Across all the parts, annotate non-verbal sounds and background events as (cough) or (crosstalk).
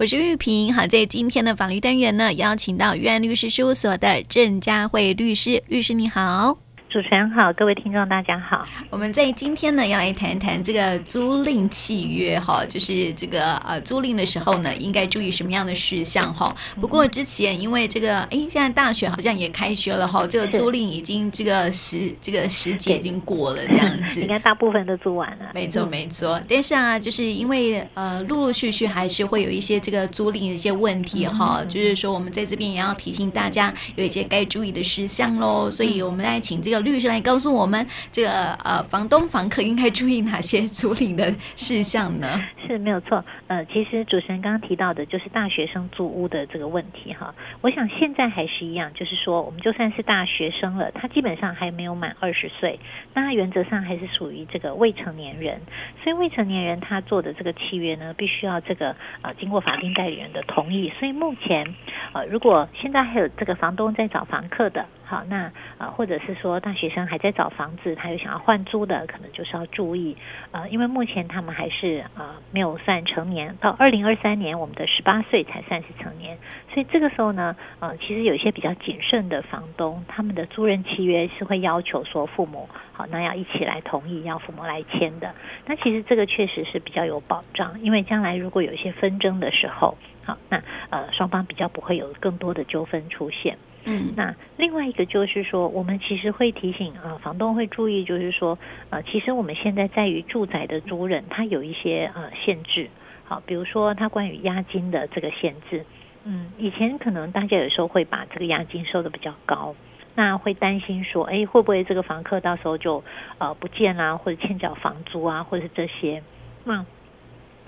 我是玉萍。好，在今天的法律单元呢，邀请到玉安律师事务所的郑佳慧律师，律师你好。主持人好，各位听众大家好。我们在今天呢，要来谈一谈这个租赁契约哈，就是这个呃租赁的时候呢，应该注意什么样的事项哈。不过之前因为这个哎，现在大学好像也开学了哈，这个租赁已经这个时这个时节已经过了这样子，(laughs) 应该大部分都租完了。没错没错，但是啊，就是因为呃陆陆续续还是会有一些这个租赁的一些问题哈，就是说我们在这边也要提醒大家有一些该注意的事项喽。所以我们来请这个。律师来告诉我们，这个呃，房东房客应该注意哪些租赁的事项呢？(laughs) 是没有错。呃，其实主持人刚刚提到的，就是大学生租屋的这个问题哈。我想现在还是一样，就是说，我们就算是大学生了，他基本上还没有满二十岁，那原则上还是属于这个未成年人。所以未成年人他做的这个契约呢，必须要这个呃经过法定代理人的同意。所以目前呃，如果现在还有这个房东在找房客的。好，那呃，或者是说大学生还在找房子，他又想要换租的，可能就是要注意，呃，因为目前他们还是呃没有算成年，到二零二三年我们的十八岁才算是成年，所以这个时候呢，呃，其实有一些比较谨慎的房东，他们的租赁契约是会要求说父母好，那要一起来同意，要父母来签的。那其实这个确实是比较有保障，因为将来如果有一些纷争的时候，好，那呃双方比较不会有更多的纠纷出现。嗯，那另外一个就是说，我们其实会提醒啊，房东会注意，就是说，呃，其实我们现在在于住宅的租人，它有一些呃限制，好，比如说他关于押金的这个限制，嗯，以前可能大家有时候会把这个押金收得比较高，那会担心说，哎，会不会这个房客到时候就呃不见啦，或者欠缴房租啊，或者是这些，那。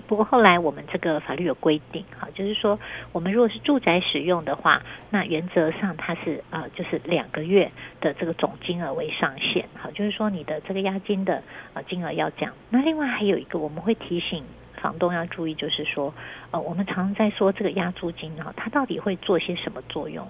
不过后来我们这个法律有规定，哈，就是说我们如果是住宅使用的话，那原则上它是呃就是两个月的这个总金额为上限，好，就是说你的这个押金的呃金额要降。那另外还有一个我们会提醒房东要注意，就是说呃我们常常在说这个押租金啊，它到底会做些什么作用？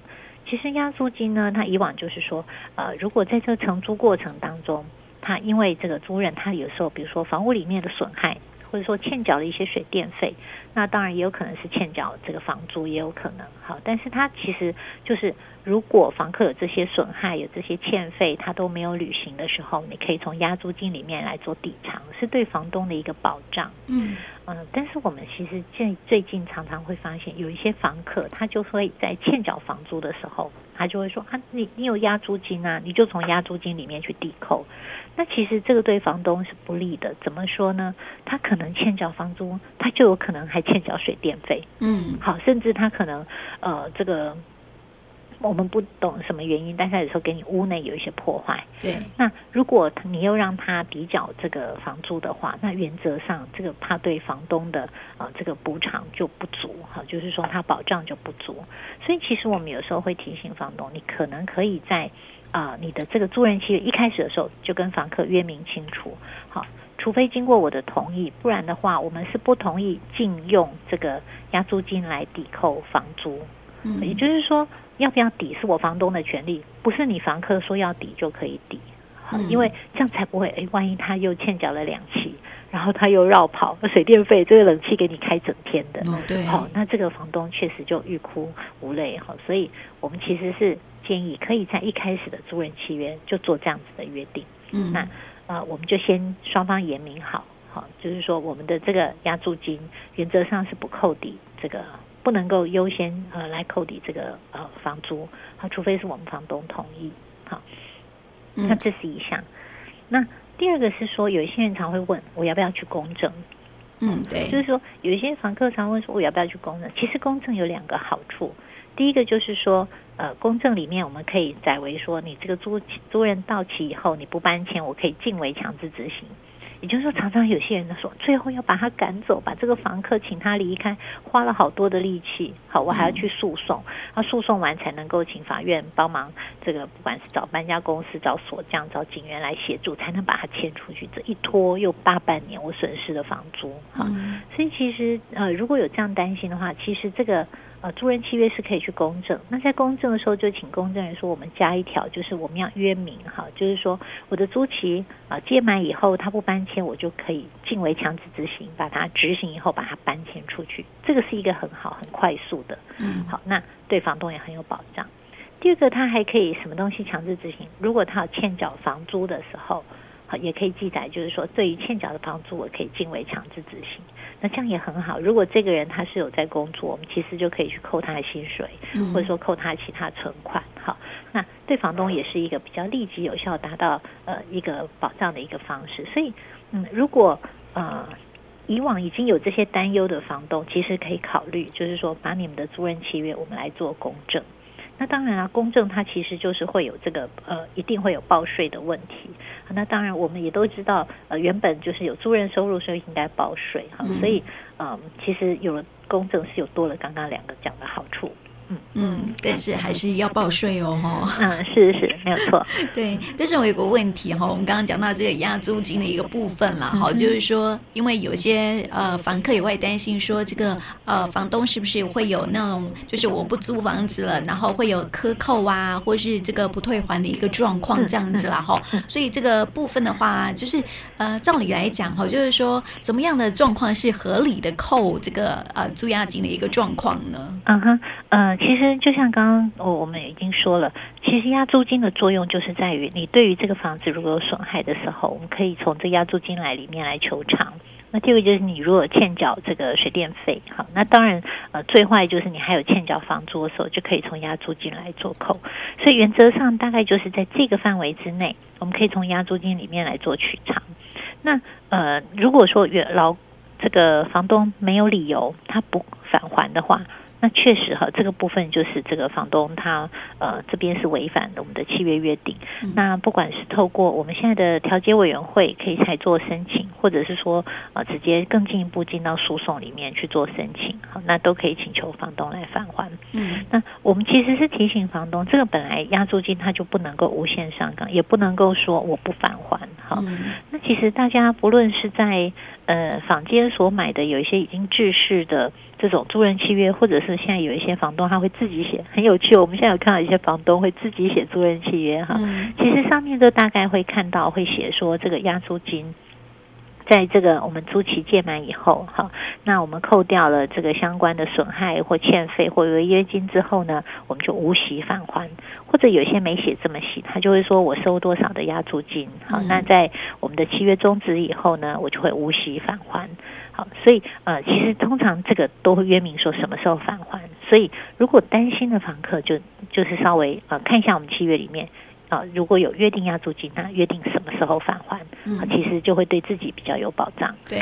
其实押租金呢，它以往就是说呃如果在这个承租过程当中，它因为这个租人，它有时候比如说房屋里面的损害。或者说欠缴的一些水电费，那当然也有可能是欠缴这个房租，也有可能好，但是它其实就是。如果房客有这些损害，有这些欠费，他都没有履行的时候，你可以从押租金里面来做抵偿，是对房东的一个保障。嗯嗯，但是我们其实最最近常常会发现，有一些房客他就会在欠缴房租的时候，他就会说啊，你你有押租金啊，你就从押租金里面去抵扣。那其实这个对房东是不利的。怎么说呢？他可能欠缴房租，他就有可能还欠缴水电费。嗯，好，甚至他可能呃这个。我们不懂什么原因，但是他有时候给你屋内有一些破坏。对，那如果你又让他抵缴这个房租的话，那原则上这个怕对房东的啊、呃、这个补偿就不足哈，就是说他保障就不足。所以其实我们有时候会提醒房东，你可能可以在啊、呃、你的这个租赁契约一开始的时候就跟房客约明清楚，好，除非经过我的同意，不然的话我们是不同意禁用这个押租金来抵扣房租。嗯，也就是说。要不要抵是我房东的权利，不是你房客说要抵就可以抵，好，因为这样才不会，哎，万一他又欠缴了两期，然后他又绕跑，水电费这个冷气给你开整天的，哦，对，好，那这个房东确实就欲哭无泪，好，所以我们其实是建议可以在一开始的租人契约就做这样子的约定，嗯，那呃，我们就先双方言明好，好，就是说我们的这个押租金原则上是不扣抵这个。不能够优先呃来扣抵这个呃房租，好，除非是我们房东同意，好，那这是一项。那第二个是说，有一些人常会问我要不要去公证，嗯，对，就是说有一些房客常问说我要不要去公证，其实公证有两个好处，第一个就是说呃公证里面我们可以载为说你这个租租人到期以后你不搬迁，我可以尽为强制执行。也就是说，常常有些人都说，最后要把他赶走，把这个房客请他离开，花了好多的力气。好，我还要去诉讼，那诉讼完才能够请法院帮忙，这个不管是找搬家公司、找锁匠、找警员来协助，才能把他迁出去。这一拖又大半年，我损失的房租。好，所以其实呃，如果有这样担心的话，其实这个呃租人契约是可以去公证。那在公证的时候，就请公证人说，我们加一条，就是我们要约明哈，就是说我的租期啊届满以后，他不搬迁，我就可以尽为强制执行，把它执行以后把它搬迁出去。这个是一个很好很快速的，嗯，好，那对房东也很有保障。第二个，他还可以什么东西强制执行？如果他有欠缴房租的时候。好也可以记载，就是说，对于欠缴的房租，我可以尽为强制执行。那这样也很好。如果这个人他是有在工作，我们其实就可以去扣他的薪水，或者说扣他其他存款。好，那对房东也是一个比较立即有效达到呃一个保障的一个方式。所以，嗯，如果呃以往已经有这些担忧的房东，其实可以考虑，就是说把你们的租赁契约我们来做公证。那当然啊，公证它其实就是会有这个呃，一定会有报税的问题。那当然，我们也都知道，呃，原本就是有租人收入，所以应该报税哈。所以，嗯，其实有了公证是有多了刚刚两个讲的好处。嗯，但是还是要报税哦，哈。嗯，是是，没有错。(laughs) 对，但是我有个问题哈，我们刚刚讲到这个押租金的一个部分了，哈、嗯，就是说，因为有些呃房客也会担心说，这个呃房东是不是会有那种，就是我不租房子了，然后会有克扣啊，或是这个不退还的一个状况这样子啦，哈、嗯。所以这个部分的话，就是呃，照理来讲哈，就是说，什么样的状况是合理的扣这个呃租押金的一个状况呢？嗯哼，呃。其实就像刚刚我我们已经说了，其实押租金的作用就是在于你对于这个房子如果有损害的时候，我们可以从这押租金来里面来求偿。那第二个就是你如果欠缴这个水电费，好，那当然呃最坏就是你还有欠缴房租的时候，就可以从押租金来做扣。所以原则上大概就是在这个范围之内，我们可以从押租金里面来做取偿。那呃如果说原老这个房东没有理由他不返还的话。那确实哈，这个部分就是这个房东他呃这边是违反了我们的契约约定。嗯、那不管是透过我们现在的调解委员会可以才做申请，或者是说呃直接更进一步进到诉讼里面去做申请，好，那都可以请求房东来返还。嗯，那我们其实是提醒房东，这个本来押租金他就不能够无限上岗，也不能够说我不返还。好，嗯、那其实大家不论是在呃坊间所买的有一些已经制式的。这种租赁契约，或者是现在有一些房东他会自己写，很有趣。我们现在有看到一些房东会自己写租赁契约哈，其实上面都大概会看到会写说这个押租金。在这个我们租期届满以后，好，那我们扣掉了这个相关的损害或欠费或违约金之后呢，我们就无息返还。或者有些没写这么细，他就会说我收多少的押租金，好，那在我们的契约终止以后呢，我就会无息返还。好，所以呃，其实通常这个都会约明说什么时候返还。所以如果担心的房客就就是稍微呃看一下我们契约里面。啊，如果有约定押租金，那约定什么时候返还？嗯，其实就会对自己比较有保障。对，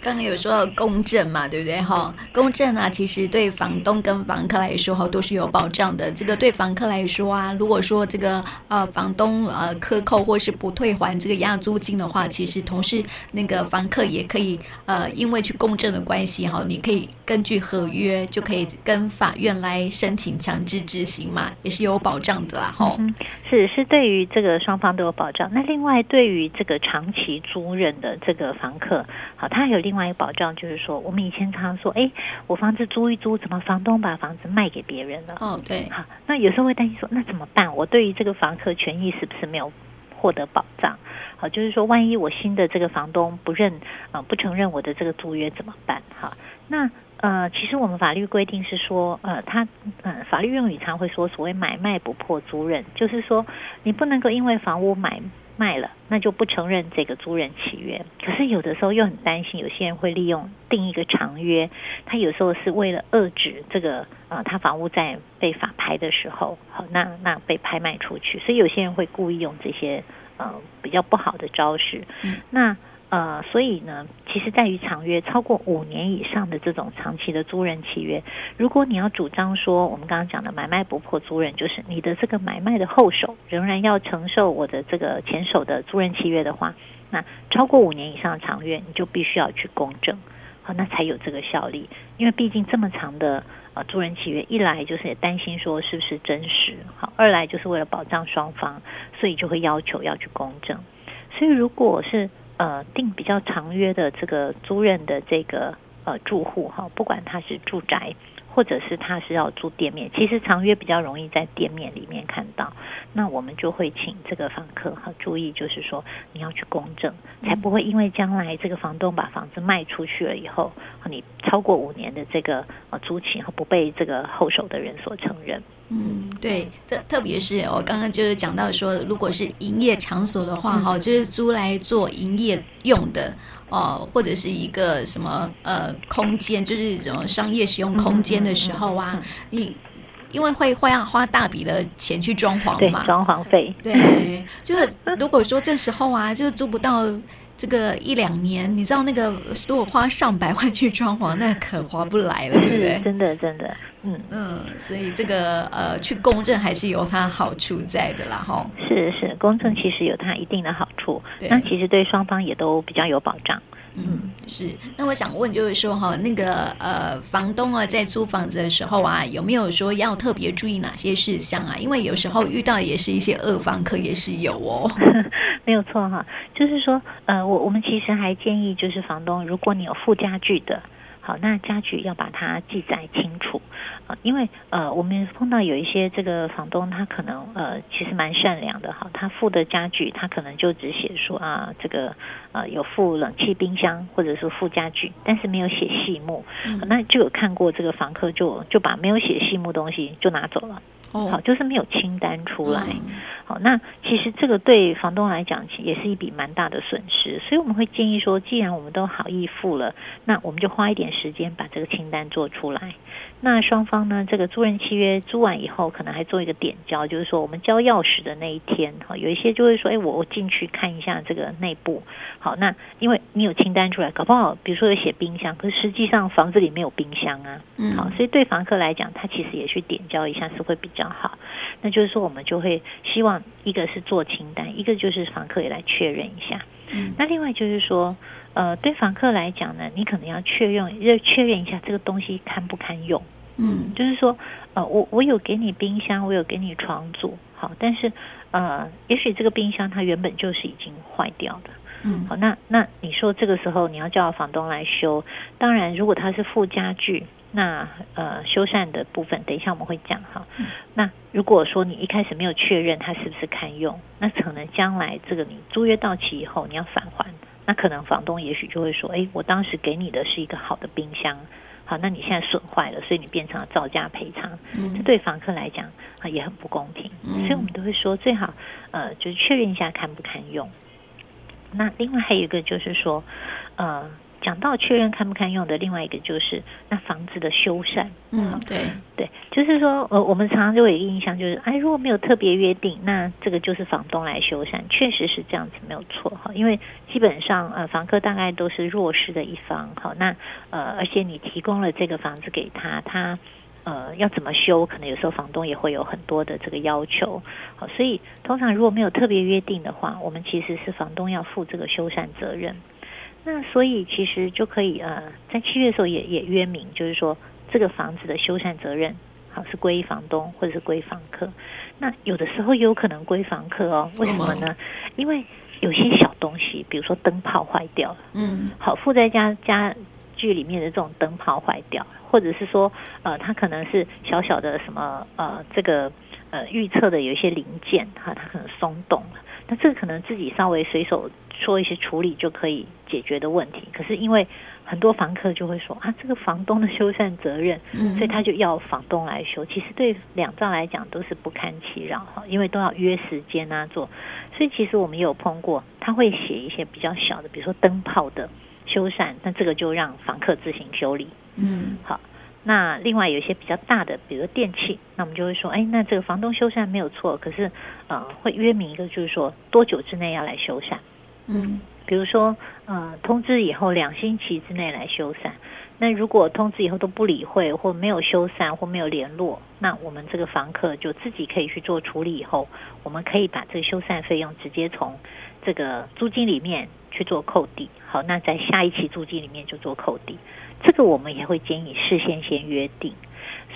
刚刚有说到公证嘛，对不对？哈，公证啊，其实对房东跟房客来说哈都是有保障的。这个对房客来说啊，如果说这个呃房东呃克扣或是不退还这个押租金的话，其实同时那个房客也可以呃因为去公证的关系哈，你可以根据合约就可以跟法院来申请强制执行嘛，也是有保障的啦。哈，嗯，是是。对于这个双方都有保障。那另外，对于这个长期租任的这个房客，好，他还有另外一个保障，就是说，我们以前常常说，哎，我房子租一租，怎么房东把房子卖给别人了？哦，对。好，那有时候会担心说，那怎么办？我对于这个房客权益是不是没有获得保障？好，就是说，万一我新的这个房东不认啊，不承认我的这个租约怎么办？哈，那。呃，其实我们法律规定是说，呃，他，呃，法律用语常会说所谓买卖不破租赁，就是说你不能够因为房屋买卖了，那就不承认这个租赁契约。可是有的时候又很担心，有些人会利用定一个长约，他有时候是为了遏制这个，呃，他房屋在被法拍的时候，好，那那被拍卖出去，所以有些人会故意用这些，呃，比较不好的招式，嗯，那。呃，所以呢，其实在于长约超过五年以上的这种长期的租人契约，如果你要主张说我们刚刚讲的买卖不破租人，就是你的这个买卖的后手仍然要承受我的这个前手的租人契约的话，那超过五年以上的长约，你就必须要去公证，好，那才有这个效力。因为毕竟这么长的呃租人契约，一来就是也担心说是不是真实，好，二来就是为了保障双方，所以就会要求要去公证。所以如果是呃，订比较长约的这个租赁的这个呃住户哈，不管他是住宅或者是他是要租店面，其实长约比较容易在店面里面看到。那我们就会请这个房客哈注意，就是说你要去公证，才不会因为将来这个房东把房子卖出去了以后，你超过五年的这个呃租期不被这个后手的人所承认。嗯，对，特特别是我刚刚就是讲到说，如果是营业场所的话，哈、嗯，就是租来做营业用的，哦、呃，或者是一个什么呃空间，就是这种商业使用空间的时候啊，你因为会会要花大笔的钱去装潢嘛，装潢费，对，就是如果说这时候啊，就是租不到。这个一两年，你知道那个如果花上百万去装潢，那可划不来了，对不对？真的，真的，嗯嗯，所以这个呃，去公证还是有它好处在的啦，哈。是是，公证其实有它一定的好处，嗯、那其实对双方也都比较有保障。嗯，是。那我想问，就是说哈，那个呃，房东啊，在租房子的时候啊，有没有说要特别注意哪些事项啊？因为有时候遇到也是一些恶房客，也是有哦。(laughs) 没有错哈，就是说，呃，我我们其实还建议，就是房东，如果你有附家具的。好，那家具要把它记载清楚啊，因为呃，我们碰到有一些这个房东，他可能呃，其实蛮善良的哈，他附的家具，他可能就只写说啊，这个呃有附冷气、冰箱，或者是附家具，但是没有写细目，那就有看过这个房客就就把没有写细目东西就拿走了。好，就是没有清单出来。好，那其实这个对房东来讲，其实也是一笔蛮大的损失。所以我们会建议说，既然我们都好意付了，那我们就花一点时间把这个清单做出来。那双方呢，这个租赁契约租完以后，可能还做一个点交，就是说我们交钥匙的那一天，哈，有一些就会说，哎，我我进去看一下这个内部。好，那因为你有清单出来，搞不好比如说有写冰箱，可是实际上房子里没有冰箱啊。嗯。好，所以对房客来讲，他其实也去点交一下是会比较好。那就是说，我们就会希望一个是做清单，一个就是房客也来确认一下。嗯。那另外就是说，呃，对房客来讲呢，你可能要确认，要确认一下这个东西堪不堪用。嗯。就是说，呃，我我有给你冰箱，我有给你床组，好，但是呃，也许这个冰箱它原本就是已经坏掉的。嗯。好，那那你说这个时候你要叫房东来修，当然如果它是附家具。那呃，修缮的部分，等一下我们会讲哈。那如果说你一开始没有确认它是不是堪用，那可能将来这个你租约到期以后你要返还，那可能房东也许就会说，哎，我当时给你的是一个好的冰箱，好，那你现在损坏了，所以你变成了造价赔偿，嗯，这对房客来讲啊也很不公平，所以我们都会说最好呃就是确认一下堪不堪用。那另外还有一个就是说呃。讲到确认堪不堪用的，另外一个就是那房子的修缮。嗯，对对，就是说，呃，我们常常就有一个印象，就是哎，如果没有特别约定，那这个就是房东来修缮，确实是这样子，没有错哈。因为基本上，呃，房客大概都是弱势的一方，好，那呃，而且你提供了这个房子给他，他呃要怎么修，可能有时候房东也会有很多的这个要求，好，所以通常如果没有特别约定的话，我们其实是房东要负这个修缮责任。那所以其实就可以呃，在七月的时候也也约明，就是说这个房子的修缮责任好是归房东或者是归房客。那有的时候也有可能归房客哦，为什么呢？因为有些小东西，比如说灯泡坏掉了，嗯，好附在家家具里面的这种灯泡坏掉，或者是说呃，它可能是小小的什么呃，这个呃预测的有一些零件哈，它可能松动了，那这个可能自己稍微随手。做一些处理就可以解决的问题，可是因为很多房客就会说啊，这个房东的修缮责任，所以他就要房东来修。其实对两造来讲都是不堪其扰哈，因为都要约时间啊做。所以其实我们也有碰过，他会写一些比较小的，比如说灯泡的修缮，那这个就让房客自行修理。嗯，好。那另外有一些比较大的，比如电器，那我们就会说，哎，那这个房东修缮没有错，可是呃会约明一个，就是说多久之内要来修缮。嗯，比如说，呃，通知以后两星期之内来修缮。那如果通知以后都不理会，或没有修缮，或没有联络，那我们这个房客就自己可以去做处理。以后，我们可以把这个修缮费用直接从这个租金里面去做扣抵。好，那在下一期租金里面就做扣抵。这个我们也会建议事先先约定。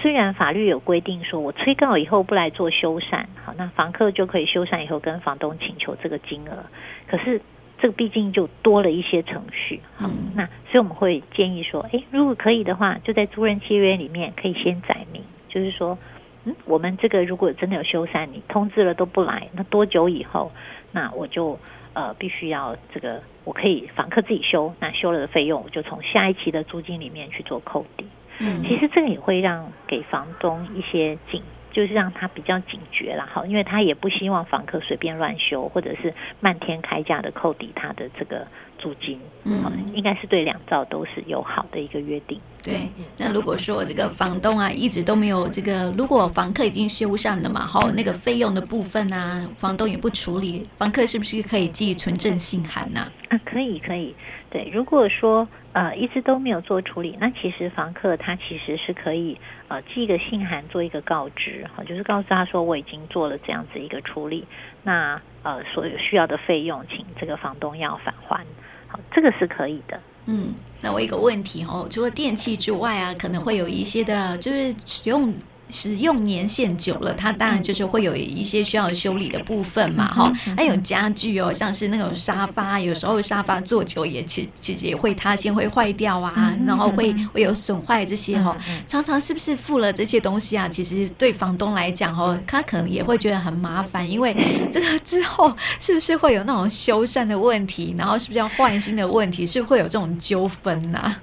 虽然法律有规定说，我催告以后不来做修缮，好，那房客就可以修缮以后跟房东请求这个金额。可是。这个毕竟就多了一些程序。好，那所以我们会建议说，诶，如果可以的话，就在租赁契约里面可以先载明，就是说，嗯，我们这个如果真的有修缮，你通知了都不来，那多久以后，那我就呃必须要这个，我可以房客自己修，那修了的费用我就从下一期的租金里面去做扣抵。嗯，其实这个也会让给房东一些警。就是让他比较警觉了哈，因为他也不希望房客随便乱修，或者是漫天开价的扣抵他的这个租金。嗯，应该是对两造都是友好的一个约定。对，那如果说这个房东啊一直都没有这个，如果房客已经修缮了嘛，哈，那个费用的部分啊，房东也不处理，房客是不是可以寄存证信函呢？啊，可以可以。对，如果说呃一直都没有做处理，那其实房客他其实是可以呃寄一个信函做一个告知，哈，就是告诉他说我已经做了这样子一个处理，那呃所有需要的费用，请这个房东要返还，好，这个是可以的。嗯，那我有一个问题哦，除了电器之外啊，可能会有一些的，就是使用。使用年限久了，它当然就是会有一些需要修理的部分嘛，哈。还有家具哦，像是那种沙发，有时候沙发坐久也其其实也会塌陷，会坏掉啊，然后会会有损坏这些哈。常常是不是付了这些东西啊？其实对房东来讲哦，他可能也会觉得很麻烦，因为这个之后是不是会有那种修缮的问题，然后是不是要换新的问题，是不是会有这种纠纷呢？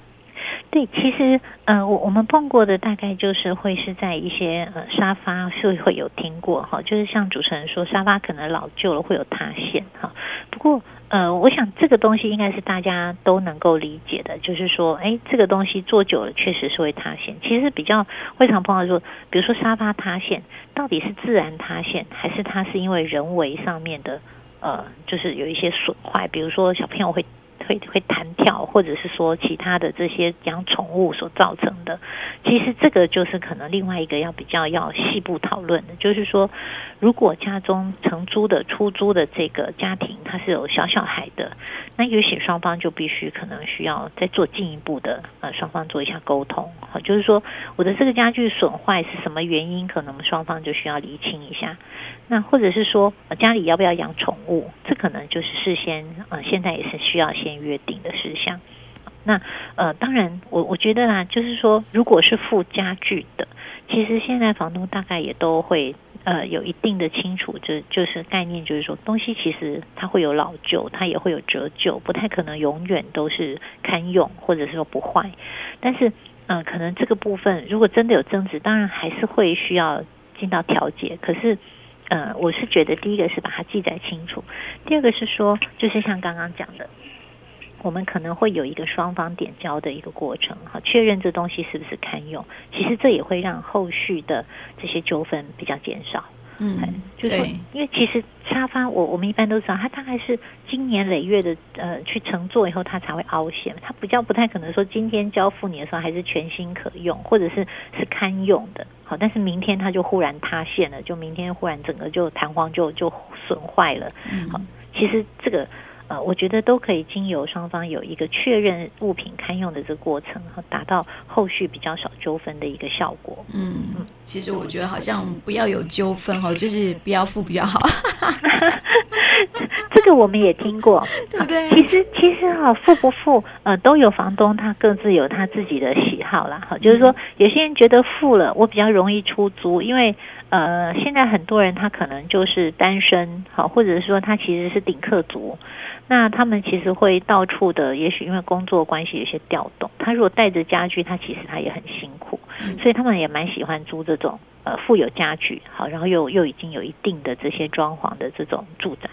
对，其实呃，我我们碰过的大概就是会是在一些呃沙发是会有听过哈，就是像主持人说沙发可能老旧了会有塌陷哈。不过呃，我想这个东西应该是大家都能够理解的，就是说，哎，这个东西坐久了确实是会塌陷。其实比较会常碰到说，比如说沙发塌陷，到底是自然塌陷，还是它是因为人为上面的呃，就是有一些损坏，比如说小朋友会。会会弹跳，或者是说其他的这些养宠物所造成的，其实这个就是可能另外一个要比较要细部讨论的，就是说，如果家中承租的出租的这个家庭，他是有小小孩的，那也许双方就必须可能需要再做进一步的呃双方做一下沟通，好，就是说我的这个家具损坏是什么原因，可能双方就需要厘清一下。那或者是说家里要不要养宠物，这可能就是事先呃现在也是需要先约定的事项。那呃当然我我觉得啦，就是说如果是附家具的，其实现在房东大概也都会呃有一定的清楚，就就是概念就是说东西其实它会有老旧，它也会有折旧，不太可能永远都是堪用或者是说不坏。但是呃可能这个部分如果真的有增值，当然还是会需要进到调解，可是。呃，我是觉得第一个是把它记载清楚，第二个是说，就是像刚刚讲的，我们可能会有一个双方点交的一个过程，哈，确认这东西是不是堪用。其实这也会让后续的这些纠纷比较减少。嗯，就是说，因为其实沙发，我我们一般都知道，它大概是经年累月的呃去乘坐以后，它才会凹陷。它比较不太可能说今天交付你的时候还是全新可用，或者是是堪用的。好，但是明天它就忽然塌陷了，就明天忽然整个就弹簧就就损坏了。好，其实这个。呃，我觉得都可以经由双方有一个确认物品堪用的这个过程，然后达到后续比较少纠纷的一个效果。嗯，其实我觉得好像不要有纠纷哦，就是不要付比较好。(laughs) (laughs) 这个我们也听过，对不对？其实其实哈，付不付呃都有房东他各自有他自己的喜好啦。哈，就是说有些人觉得付了我比较容易出租，因为呃现在很多人他可能就是单身，好，或者是说他其实是顶客族。那他们其实会到处的，也许因为工作关系有些调动。他如果带着家具，他其实他也很辛苦，所以他们也蛮喜欢租这种呃富有家具，好，然后又又已经有一定的这些装潢的这种住宅。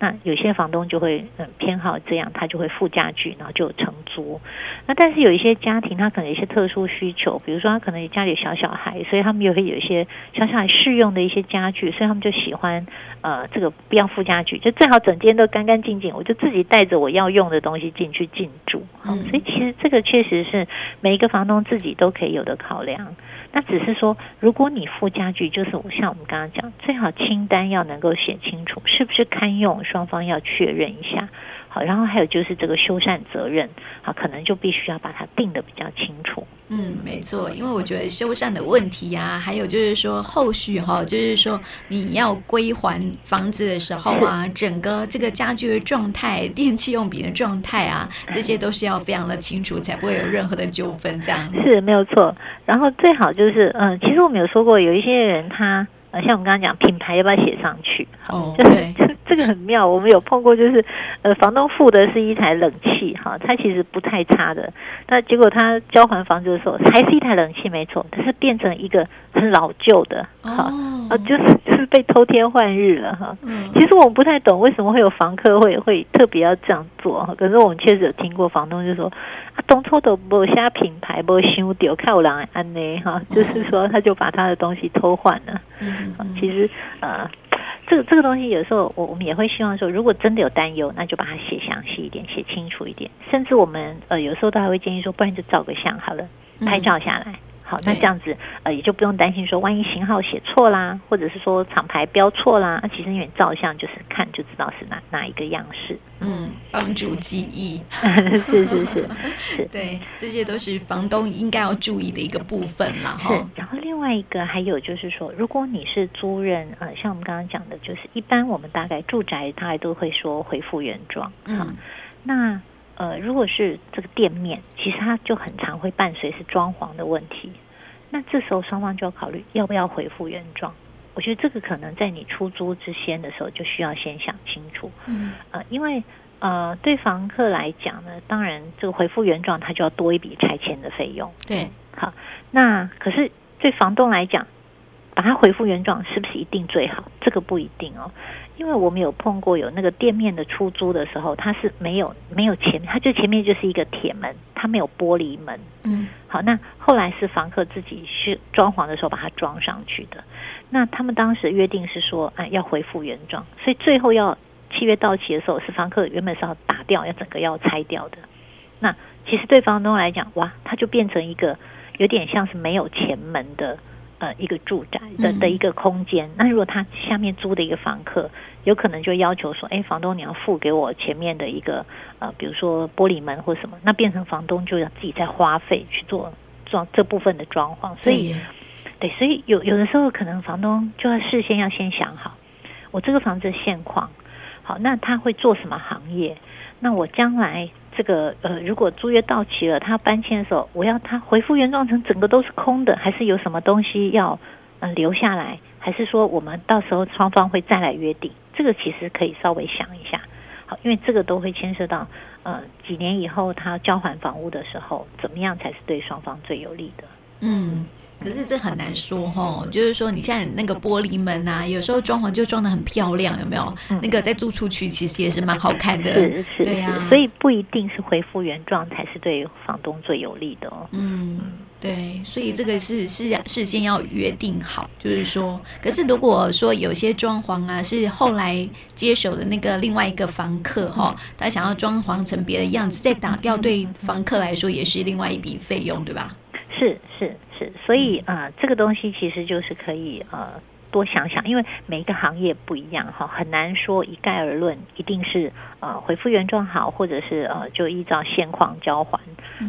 那有些房东就会嗯偏好这样，他就会附家具，然后就承租。那但是有一些家庭，他可能有一些特殊需求，比如说他可能家里有小小孩，所以他们也会有一些小小孩适用的一些家具，所以他们就喜欢呃这个不要附家具，就最好整间都干干净净，我就自己带着我要用的东西进去进驻。好，所以其实这个确实是每一个房东自己都可以有的考量。那只是说，如果你附家具，就是我像我们刚刚讲，最好清单要能够写清楚，是不是堪用，双方要确认一下，好，然后还有就是这个修缮责任，好，可能就必须要把它定的比较清楚。嗯，没错，因为我觉得修缮的问题呀、啊，还有就是说后续哈，就是说你要归还房子的时候啊，(laughs) 整个这个家具的状态、电器用品的状态啊，这些都是要非常的清楚，才不会有任何的纠纷。这样是没有错。然后最好就是，嗯，其实我们有说过，有一些人他。呃，像我们刚刚讲，品牌要不要写上去？哦，(laughs) 就是这这个很妙。我们有碰过，就是呃，房东付的是一台冷气，哈，它其实不太差的。那结果他交还房子的时候，还是一台冷气，没错，但是变成一个很老旧的，哈、哦，啊，就是就是被偷天换日了，哈。嗯，其实我们不太懂为什么会有房客会会特别要这样做，哈。可是我们确实有听过房东就说啊。东错的某些品牌不修丢，看我来安呢哈，就是说他就把他的东西偷换了。嗯，其实呃，这个这个东西有时候我我们也会希望说，如果真的有担忧，那就把它写详细一点，写清楚一点。甚至我们呃有时候都还会建议说，不然就照个相好了，拍照下来。好，那这样子呃也就不用担心说，万一型号写错啦，或者是说厂牌标错啦，那其实因为照相就是看就知道是哪哪一个样式。嗯，帮助记忆。是是是是，(laughs) 对，这些都是房东应该要注意的一个部分了哈。然后另外一个还有就是说，如果你是租人，呃，像我们刚刚讲的，就是一般我们大概住宅大概都会说恢复原状。嗯，那。呃，如果是这个店面，其实它就很常会伴随是装潢的问题。那这时候双方就要考虑要不要恢复原状。我觉得这个可能在你出租之先的时候就需要先想清楚。嗯，呃，因为呃，对房客来讲呢，当然这个恢复原状，他就要多一笔拆迁的费用。对，好，那可是对房东来讲，把它恢复原状是不是一定最好？这个不一定哦。因为我们有碰过有那个店面的出租的时候，它是没有没有前，它就前面就是一个铁门，它没有玻璃门。嗯，好，那后来是房客自己去装潢的时候把它装上去的。那他们当时约定是说，哎，要恢复原状，所以最后要契约到期的时候，是房客原本是要打掉，要整个要拆掉的。那其实对房东来讲，哇，它就变成一个有点像是没有前门的。呃，一个住宅的的一个空间，嗯，那如果他下面租的一个房客，有可能就要求说，哎，房东你要付给我前面的一个呃，比如说玻璃门或什么，那变成房东就要自己再花费去做装这部分的装潢，所以对，对，所以有有的时候可能房东就要事先要先想好，我这个房子的现况，好，那他会做什么行业？那我将来。这个呃，如果租约到期了，他搬迁的时候，我要他恢复原状成整个都是空的，还是有什么东西要呃留下来？还是说我们到时候双方会再来约定？这个其实可以稍微想一下，好，因为这个都会牵涉到呃几年以后他交还房屋的时候，怎么样才是对双方最有利的？嗯。可是这很难说哈，就是说你现在那个玻璃门啊，有时候装潢就装的很漂亮，有没有？嗯、那个再租出去其实也是蛮好看的，是是，对呀、啊。所以不一定是恢复原状才是对房东最有利的哦。嗯，对，所以这个是是事先要约定好，就是说，可是如果说有些装潢啊是后来接手的那个另外一个房客哈，他想要装潢成别的样子再打掉，对房客来说也是另外一笔费用，对吧？是是是，所以呃，这个东西其实就是可以呃多想想，因为每一个行业不一样哈，很难说一概而论，一定是呃恢复原状好，或者是呃就依照现况交还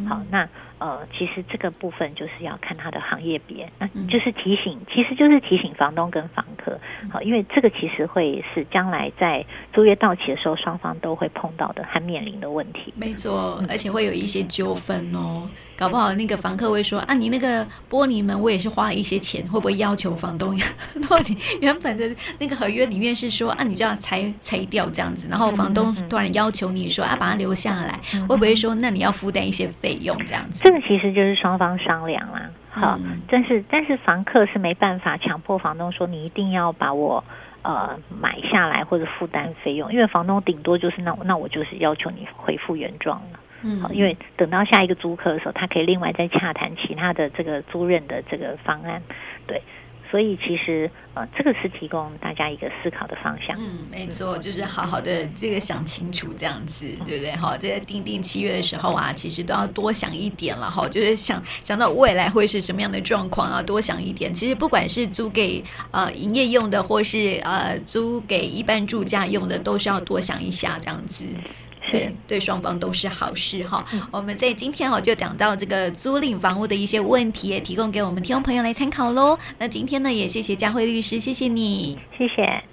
好那。呃，其实这个部分就是要看他的行业别，那就是提醒，其实就是提醒房东跟房客，好，因为这个其实会是将来在租约到期的时候，双方都会碰到的和面临的问题。没错，而且会有一些纠纷哦，搞不好那个房客会说啊，你那个玻璃门我也是花了一些钱，会不会要求房东呀？(laughs) 如果你原本的那个合约里面是说啊，你就要拆拆掉这样子，然后房东突然要求你说啊，把它留下来，会不会说那你要负担一些费用这样子？这个其实就是双方商量啦，好，嗯、但是但是房客是没办法强迫房东说，你一定要把我呃买下来或者负担费用，因为房东顶多就是那那我就是要求你恢复原状了，嗯，好，因为等到下一个租客的时候，他可以另外再洽谈其他的这个租任的这个方案，对。所以其实呃，这个是提供大家一个思考的方向。嗯，没错，就是好好的这个想清楚这样子，对不对？好，在订定七月的时候啊，其实都要多想一点了哈，就是想想到未来会是什么样的状况啊，多想一点。其实不管是租给呃营业用的，或是呃租给一般住家用的，都是要多想一下这样子。对，对双方都是好事哈。我们在今天哦就讲到这个租赁房屋的一些问题，也提供给我们听众朋友来参考喽。那今天呢，也谢谢佳慧律师，谢谢你，谢谢。